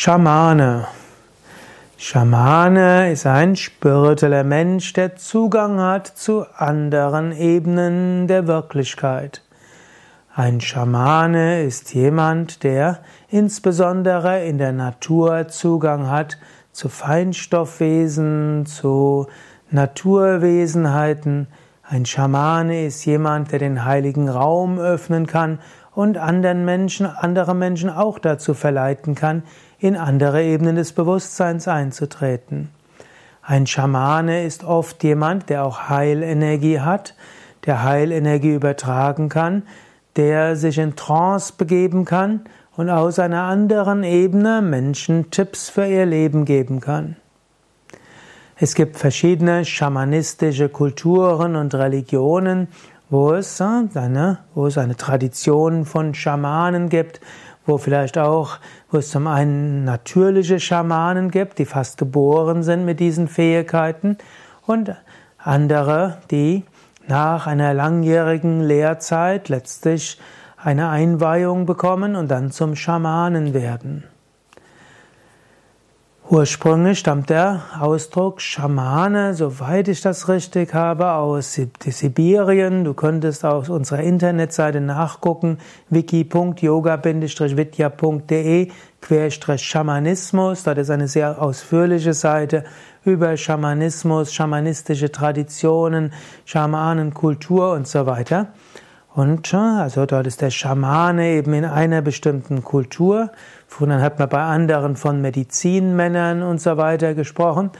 Schamane. Schamane ist ein spiritueller Mensch, der Zugang hat zu anderen Ebenen der Wirklichkeit. Ein Schamane ist jemand, der insbesondere in der Natur Zugang hat zu Feinstoffwesen, zu Naturwesenheiten. Ein Schamane ist jemand, der den heiligen Raum öffnen kann und anderen Menschen, andere Menschen auch dazu verleiten kann, in andere Ebenen des Bewusstseins einzutreten. Ein Schamane ist oft jemand, der auch Heilenergie hat, der Heilenergie übertragen kann, der sich in Trance begeben kann und aus einer anderen Ebene Menschen Tipps für ihr Leben geben kann. Es gibt verschiedene schamanistische Kulturen und Religionen wo es, eine, wo es eine Tradition von Schamanen gibt, wo vielleicht auch, wo es zum einen natürliche Schamanen gibt, die fast geboren sind mit diesen Fähigkeiten und andere, die nach einer langjährigen Lehrzeit letztlich eine Einweihung bekommen und dann zum Schamanen werden. Ursprünglich stammt der Ausdruck Schamane, soweit ich das richtig habe, aus Sibirien. Du könntest auf unserer Internetseite nachgucken, wiki.yoga-vidya.de Schamanismus. Dort ist eine sehr ausführliche Seite über Schamanismus, schamanistische Traditionen, Schamanenkultur und so weiter. Und also dort ist der Schamane eben in einer bestimmten Kultur. Früher hat man bei anderen von Medizinmännern und so weiter gesprochen.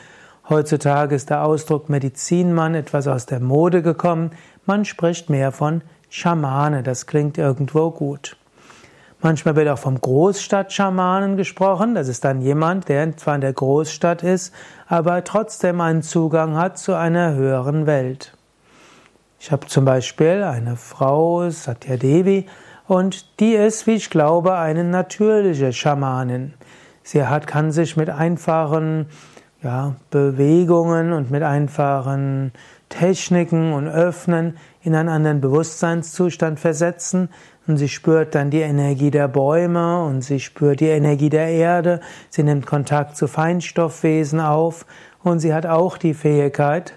Heutzutage ist der Ausdruck Medizinmann etwas aus der Mode gekommen. Man spricht mehr von Schamane. Das klingt irgendwo gut. Manchmal wird auch vom Großstadtschamanen gesprochen. Das ist dann jemand, der zwar in der Großstadt ist, aber trotzdem einen Zugang hat zu einer höheren Welt. Ich habe zum Beispiel eine Frau, Satya Devi, und die ist, wie ich glaube, eine natürliche Schamanin. Sie hat, kann sich mit einfachen ja, Bewegungen und mit einfachen Techniken und Öffnen in einen anderen Bewusstseinszustand versetzen. Und sie spürt dann die Energie der Bäume und sie spürt die Energie der Erde, sie nimmt Kontakt zu Feinstoffwesen auf. Und sie hat auch die Fähigkeit,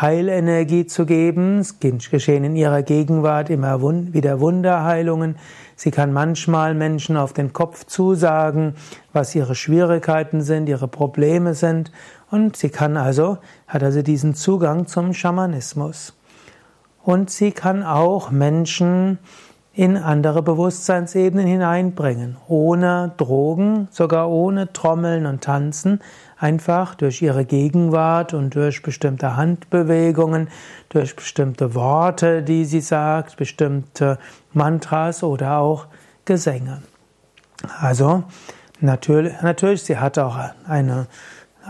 Heilenergie zu geben. Es geschehen in ihrer Gegenwart immer wieder Wunderheilungen. Sie kann manchmal Menschen auf den Kopf zusagen, was ihre Schwierigkeiten sind, ihre Probleme sind. Und sie kann also, hat also diesen Zugang zum Schamanismus. Und sie kann auch Menschen in andere Bewusstseinsebenen hineinbringen, ohne Drogen, sogar ohne Trommeln und Tanzen, einfach durch ihre Gegenwart und durch bestimmte Handbewegungen, durch bestimmte Worte, die sie sagt, bestimmte Mantras oder auch Gesänge. Also natürlich, natürlich sie hat auch eine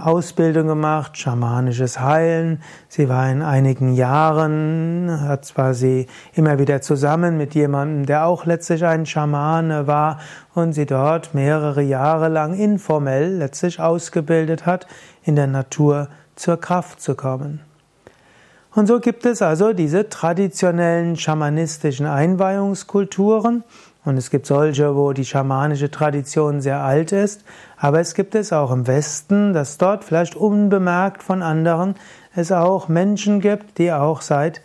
Ausbildung gemacht, schamanisches Heilen. Sie war in einigen Jahren, hat zwar sie immer wieder zusammen mit jemandem, der auch letztlich ein Schamane war und sie dort mehrere Jahre lang informell letztlich ausgebildet hat, in der Natur zur Kraft zu kommen. Und so gibt es also diese traditionellen schamanistischen Einweihungskulturen und es gibt solche, wo die schamanische Tradition sehr alt ist, aber es gibt es auch im Westen, dass dort vielleicht unbemerkt von anderen es auch Menschen gibt, die auch seit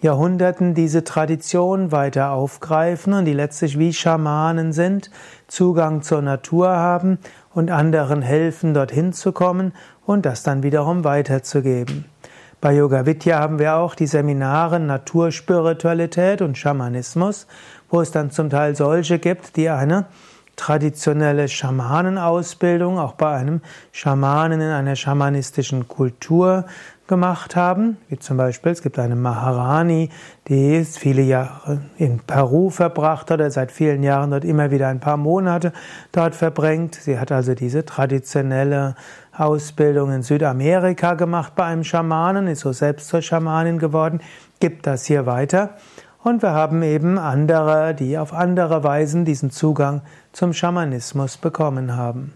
Jahrhunderten diese Tradition weiter aufgreifen und die letztlich wie Schamanen sind, Zugang zur Natur haben und anderen helfen, dorthin zu kommen und das dann wiederum weiterzugeben. Bei Yoga Vidya haben wir auch die Seminare Naturspiritualität und Schamanismus, wo es dann zum Teil solche gibt, die eine traditionelle Schamanenausbildung auch bei einem Schamanen in einer schamanistischen Kultur gemacht haben, wie zum Beispiel es gibt eine Maharani, die viele Jahre in Peru verbracht hat, seit vielen Jahren dort immer wieder ein paar Monate dort verbringt. Sie hat also diese traditionelle Ausbildung in Südamerika gemacht bei einem Schamanen, ist so selbst zur Schamanin geworden, gibt das hier weiter. Und wir haben eben andere, die auf andere Weisen diesen Zugang zum Schamanismus bekommen haben.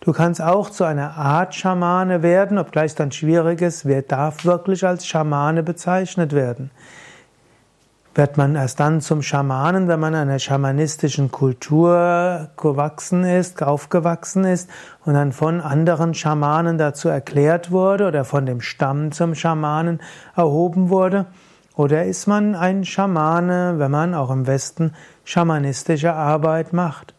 Du kannst auch zu einer Art Schamane werden, obgleich es dann schwierig ist, wer darf wirklich als Schamane bezeichnet werden. Wird man erst dann zum Schamanen, wenn man einer schamanistischen Kultur gewachsen ist, aufgewachsen ist und dann von anderen Schamanen dazu erklärt wurde oder von dem Stamm zum Schamanen erhoben wurde? Oder ist man ein Schamane, wenn man auch im Westen schamanistische Arbeit macht?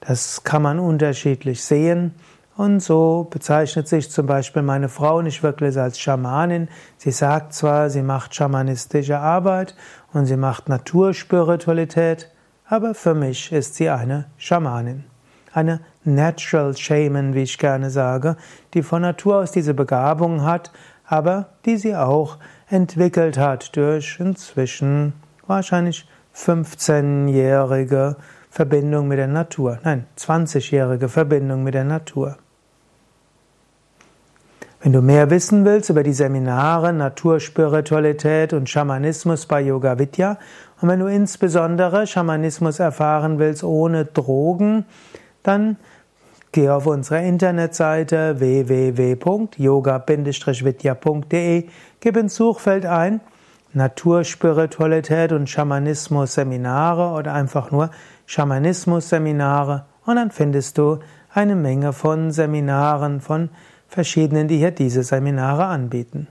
Das kann man unterschiedlich sehen. Und so bezeichnet sich zum Beispiel meine Frau nicht wirklich als Schamanin. Sie sagt zwar, sie macht schamanistische Arbeit und sie macht Naturspiritualität, aber für mich ist sie eine Schamanin. Eine Natural Shaman, wie ich gerne sage, die von Natur aus diese Begabung hat, aber die sie auch entwickelt hat durch inzwischen wahrscheinlich 15-jährige Verbindung mit der Natur. Nein, 20-jährige Verbindung mit der Natur. Wenn du mehr wissen willst über die Seminare Naturspiritualität und Schamanismus bei Yoga Vidya und wenn du insbesondere Schamanismus erfahren willst ohne Drogen, dann geh auf unsere Internetseite www.yoga-vidya.de, gib ins Suchfeld ein Naturspiritualität und Schamanismus Seminare oder einfach nur Schamanismus Seminare und dann findest du eine Menge von Seminaren von verschiedenen, die hier diese Seminare anbieten.